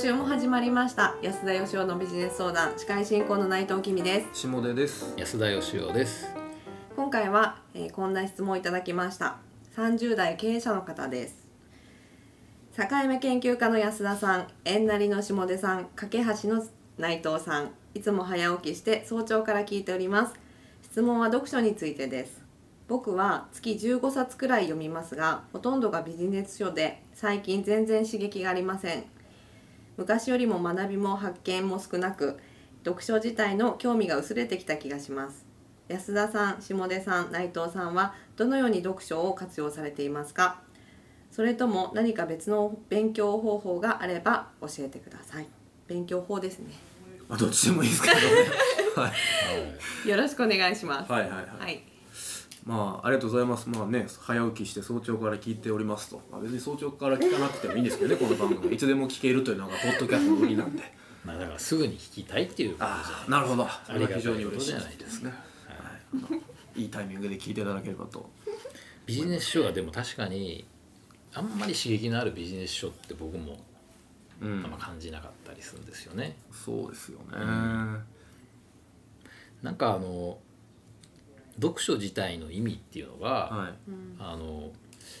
週も始まりました。安田義雄のビジネス相談。司会進行の内藤君です。下出です。安田義雄です。今回は、えーこんな質問をいただきました。30代経営者の方です。境目研究家の安田さん縁なりの下出さん架け橋の内藤さんいつも早起きして早朝から聞いております。質問は読書についてです。僕は月15冊くらい読みますがほとんどがビジネス書で最近全然刺激がありません昔よりも学びも発見も少なく読書自体の興味が薄れてきた気がします安田さん下出さん内藤さんはどのように読書を活用されていますか？それとも何か別の勉強方法があれば教えてください勉強法ですねまあどっちでもいいですけどね。はい。よろしくお願いしますはいはいはい。はいまあありがとうございます。まあね早起きして早朝から聞いておりますと。まあ別に早朝から聞かなくてもいいんですけどね この番組いつでも聞けるというのがポッドキャストの売りなんで。まあだからすぐに聞きたいっていうことじゃああなるほど。それはありがたい非常に嬉しいことじゃないですかね。はい。いいタイミングで聞いていただければと。ビジネス書はでも確かにあんまり刺激のあるビジネス書って僕もうんあんま感じなかったりするんですよね。そうですよね。なんかあの読書自体の意味っていうのが、はい。あの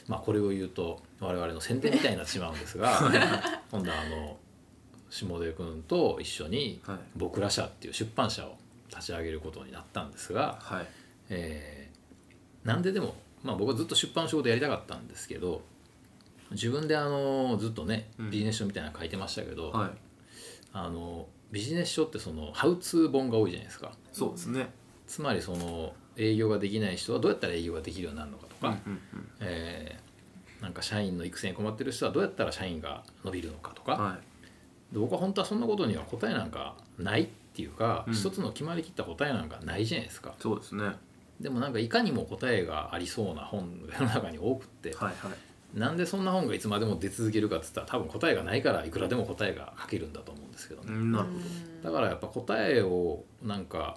まあこれを言うと我々の宣伝みたいになってしまうんですが今度はあの下出君と一緒にはい「僕ら社」っていう出版社を立ち上げることになったんですが、はい。えーなんででも、まあ、僕はずっと出版仕事やりたかったんですけど自分であのずっとねうんビジネス書みたいなの書いてましたけど、はい。あのビジネス書ってそのハウツー本が多いじゃないですかそうですね。つまりその営業ができない人はどうやったら営業ができるようになるのかとか、えーなんか社員の育成に困ってる人はどうやったら社員が伸びるのかとか、うん。はい。で僕は本当はそんなことには答えなんかないっていうか、うん一つの決まりきった答えなんかないじゃないですかそうですね。はいでもなんかいかにも答えがありそうな本が世の中に多くって、はい。なんでそんな本がいつまでも出続けるかっつったら多分答えがないからいくらでも答えが書けるんだと思うんですけどね、うんなるほど。だからやっぱ答えをなんか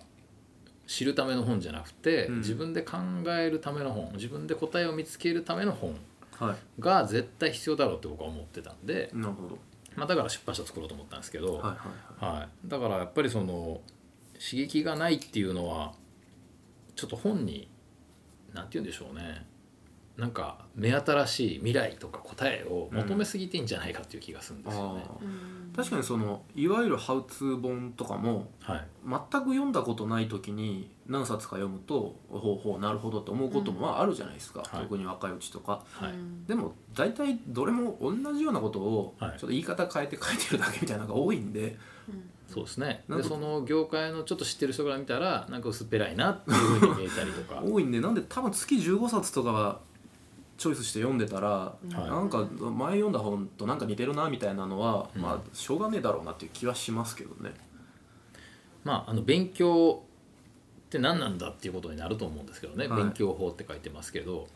知るための本じゃなくて、うん自分で考えるための本自分で答えを見つけるための本はい。が絶対必要だろうって僕は思ってたんで、なるほど。まあ、だから出版社作ろうと思ったんですけど、はいはいはい。はい、だからやっぱりその刺激がないっていうのはちょっと本に何て言うんでしょうねなんか目新しい未来とか答えを求めすぎてんじゃないかっていう気がするんですよね。ああ確かにそのいわゆるハウツー本とかもはい、全く読んだことない時に何冊か読むとほうほうなるほどって思うこともまああるじゃないですか、はい。特に若いうちとか。はい。でも大体どれも同じようなことをちょはいっと言い方変えて書いてるだけみたいなのが多いんで、そうですね。なんかでその業界のちょっと知ってる人から見たらなんか薄っぺらいなっていうふうに見えたりとか。多いんでなんで多分月15冊とかチョイスして読んでたら、はい。なんか前読んだ本となんか似てるなみたいなのは、うん。まあしょうがねえだろうなっていう気はしますけどね。まああの勉強って何なんだっていうことになると思うんですけどね、はい。勉強法って書いてますけど。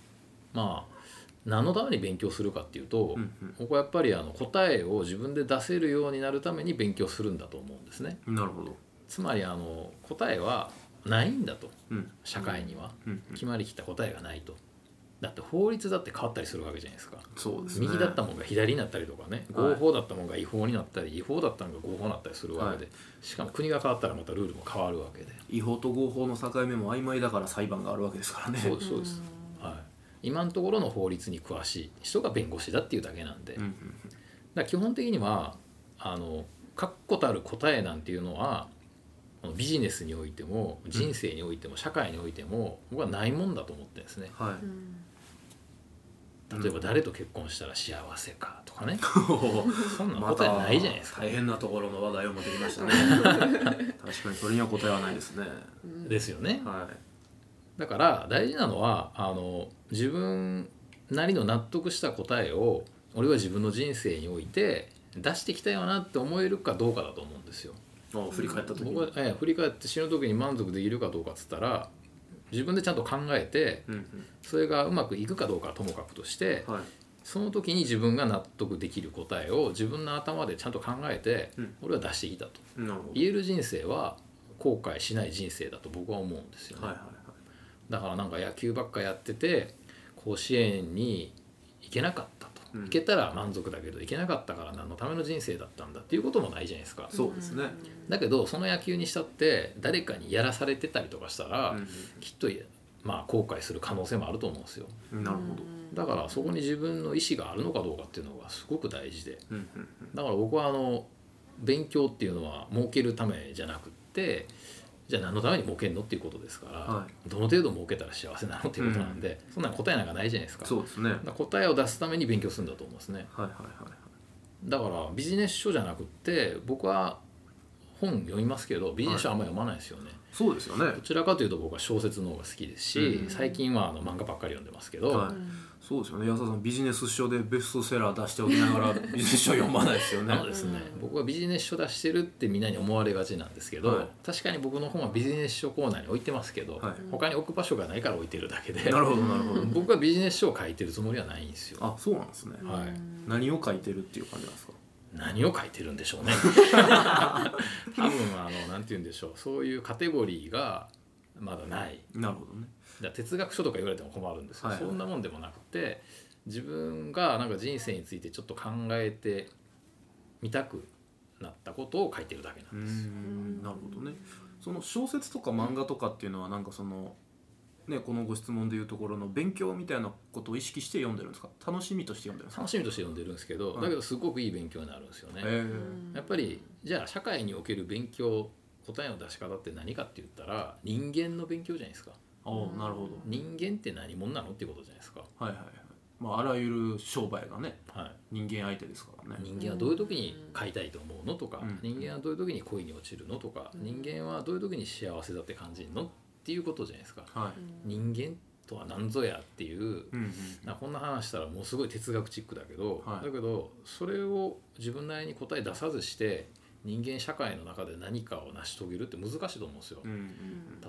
まあ何のために勉強するかっていうと、うんうん。僕はやっぱりあの答えを自分で出せるようになるために勉強するんだと思うんですね。なるほど。つまりあの答えはないんだと。うん。社会には。うんうん。決まりきった答えがないとだって法律だって変わったりするわけじゃないですか。そうですね。右だったもんが左になったりとかねはい。合法だったもんが違法になったり違法だったのが合法になったりするわけで、はしかも国が変わったらまたルールも変わるわけで。違法と合法の境目も曖昧だから裁判があるわけですからね。そうですそうです、はい、今のところの法律に詳しい人が弁護士だっていうだけなんで、うんうんだ基本的にはあの確固たる答えなんていうのはビジネスにおいても人生においても社会においても僕はないもんだと思ってるんですね。はい。例えば誰と結婚したら幸せかとかね。お そんなま答えないじゃないですか、大変なところの話題を持ってきましたね。確かにそれには答えはないですね。ですよね。はだから大事なのはあの自分なりの納得した答えを俺は自分の人生において出してきたよなって思えるかどうかだと思うんですよ。振り返った時に。僕は、ええ振り返って死ぬ時に満足できるかどうかっつったら自分でちゃんと考えてうんそれがうまくいくかどうかはともかくとしてうんはい。その時に自分が納得できる答えを自分の頭でちゃんと考えてうん。俺は出してきたと。言える人生は後悔しない人生だと僕は思うんですよね。はいはいはい。だからなんか野球ばっかやってて甲子園に行けなかったと。うん。いけたら満足だけどいけなかったから何のための人生だったんだっていうこともないじゃないですか。そうですね。だけどその野球にしたって誰かにやらされてたりとかしたら、うんきっとまあ後悔する可能性もあると思うんですよ。なるほど。だからそこに自分の意思があるのかどうかっていうのがすごく大事で。うんうんだから僕はあの勉強っていうのは儲けるためじゃなくってじゃあ何のために儲けるのっていうことですから、はどの程度儲けたら幸せなのっていうことなんで、そんな答えなんかないじゃないですかそうですね答えを出すために勉強するんだと思うんですねはいはいだからビジネス書じゃなくて僕は本読みますけどビジネス書あんまり読まないですよね、そうですよね。どちらかというと僕は小説の方が好きですし、うん。最近はあの漫画ばっかり読んでますけど、はい。そうですよね。安田さんビジネス書でベストセラー出しておきながら ビジネス書読まないですよね。あのですね、僕はビジネス書出してるってみんなに思われがちなんですけど、はい。確かに僕の本はビジネス書コーナーに置いてますけど、はい。他に置く場所がないから置いてるだけでなるほどなるほど。僕はビジネス書を書いてるつもりはないんですよ。あそうなんですね。はい、何を書いてるっていう感じなんですか？何を書いてるんでしょうね。多分あのなんて言うんでしょう。そういうカテゴリーがまだない。なるほどね。だ哲学書とか言われても困るんですけど、はいはい。そんなもんでもなくて自分がなんか人生についてちょっと考えてみたくなったことを書いてるだけなんです。ん。なるほどね。その小説とか漫画とかっていうのはなんかそのねこのご質問でいうところの勉強みたいなことを意識して読んでるんですか？楽しみとして読んでるんですか？楽しみとして読んでるんですけど、はいだけどすごくいい勉強になるんですよね。えやっぱりじゃあ社会における勉強答えの出し方って何かって言ったら人間の勉強じゃないですか。ー、おなるほど。人間って何者なのっていうことじゃないですか、はいはいはい。まああらゆる商売がねはい、人間相手ですからね。人間はどういう時に買いたいと思うのとか、うん。人間はどういう時に恋に落ちるのとか、人間はどういう時に幸せだって感じるのっていうことじゃないですかはい人間とは何ぞやっていううんうんなんかこんな話したらもうすごい哲学チックだけど、はいだけどそれを自分なりに答え出さずして人間社会の中で何かを成し遂げるって難しいと思うんですよ。うんうん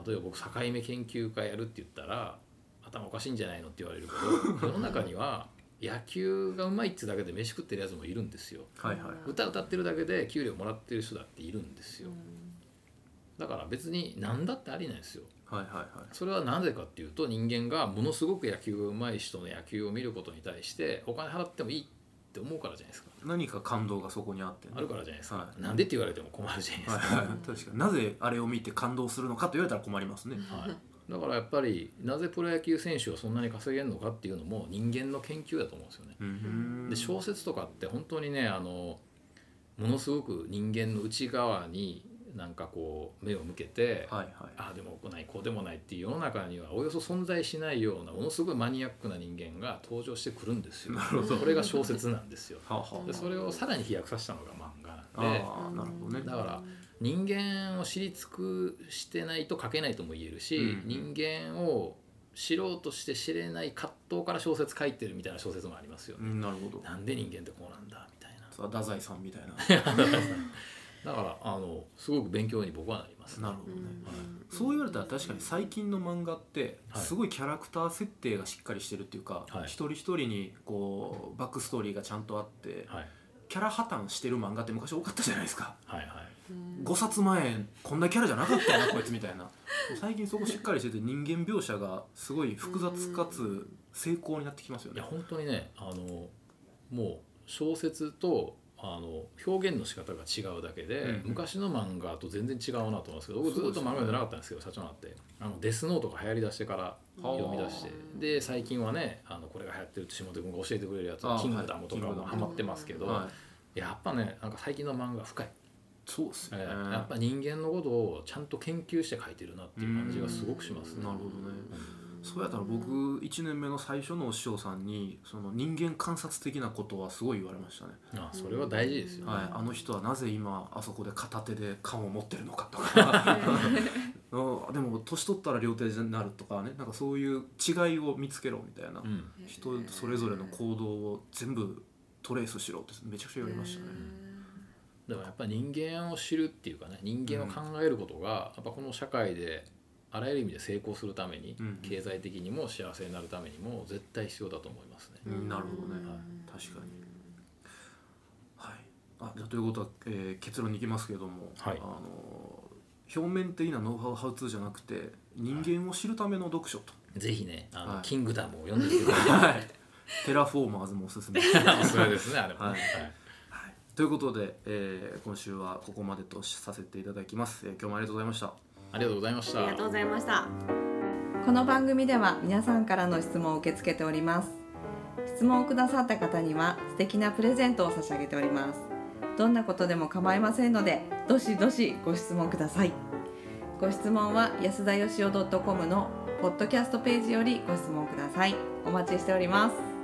例えば僕境目研究会やるって言ったら頭おかしいんじゃないのって言われるけど 世の中には野球がうまいってだけで飯食ってるやつもいるんですよ。はいはい歌歌ってるだけで給料もらってる人だっているんですよ。だから別に何だってありなんですよ。はいはいはい。それはなぜかっていうと人間がものすごく野球がうまい人の野球を見ることに対してお金払ってもいいって思うからじゃないですか。何か感動がそこにあってねあるからじゃないですか、はい。なんでって言われても困るじゃないですか、はいはい。確かに。なぜあれを見て感動するのかと言われたら困りますね。はい、だからやっぱりなぜプロ野球選手はそんなに稼げるのかっていうのも人間の研究だと思うんですよね。うん。で小説とかって本当にねあのものすごく人間の内側になんかこう目を向けて、はいはい。ああでもこうないこうでもないっていう世の中にはおよそ存在しないようなものすごいマニアックな人間が登場してくるんですよ。なるほど。これが小説なんですよ。でそれをさらに飛躍させたのが漫画なんで。あなるほどね。だから人間を知り尽くしてないと書けないとも言えるし、うん人間を知ろうとして知れない葛藤から小説書いてるみたいな小説もありますよ、うんなるほど。なんで人間ってこうなんだみたいな。太宰さんみたいな だからあのすごく勉強に僕はなります、なるほどね、そう言われたら確かに最近の漫画ってはい。すごいキャラクター設定がしっかりしてるっていうか、はい。一人一人にこうバックストーリーがちゃんとあってはい。キャラ破綻してる漫画って昔多かったじゃないですか。はいはい。5冊前こんなキャラじゃなかったよなこいつみたいな。最近そこしっかりしてて人間描写がすごい複雑かつ成功になってきますよね。いや本当にねあのもう小説とあの表現の仕方が違うだけで、うん昔の漫画と全然違うなと思うんですけど僕ずっと漫画読んでなかったんですけど社長になって。あのデスノートが流行りだしてから読み出して。で最近はねあのこれが流行ってるって下手君が教えてくれるやつあ「キングダム」とかはいもハマってますけど、はい。やっぱねなんか最近の漫画深い、そうっすね、えーやっぱ人間のことをちゃんと研究して書いてるなっていう感じがすごくしますね。なるほどねそうやったら僕1年目の最初のお師匠さんにその人間観察的なことはすごい言われましたね、あそれは大事ですよね。はい、あの人はなぜ今あそこで片手で缶を持ってるのかとか。うんでも年取ったら両手になるとかね。なんかそういう違いを見つけろみたいな、うん。人それぞれの行動を全部トレースしろってめちゃくちゃ言われましたね、でもやっぱり人間を知るっていうかね人間を考えることが、やっぱこの社会であらゆる意味で成功するために、うん経済的にも幸せになるためにも絶対必要だと思いますね。うん。なるほどね、確かに。はい。あじゃあということは、えー結論に行きますけれども、はい。あの表面的なノウハウハウツーじゃなくて人間を知るための読書と、ぜひねあの、はい。キングダムを読んでみてください。はい。テラフォーマーズもおすすめ。おすすめですねあれもね、はい。ということで、えー今週はここまでとさせていただきます、えー今日もありがとうございましたありがとうございました。ありがとうございました。この番組では皆さんからの質問を受け付けております。質問をくださった方には素敵なプレゼントを差し上げております。どんなことでも構いませんのでどしどしご質問ください。ご質問は安田よしお .com のポッドキャストページよりご質問ください。お待ちしております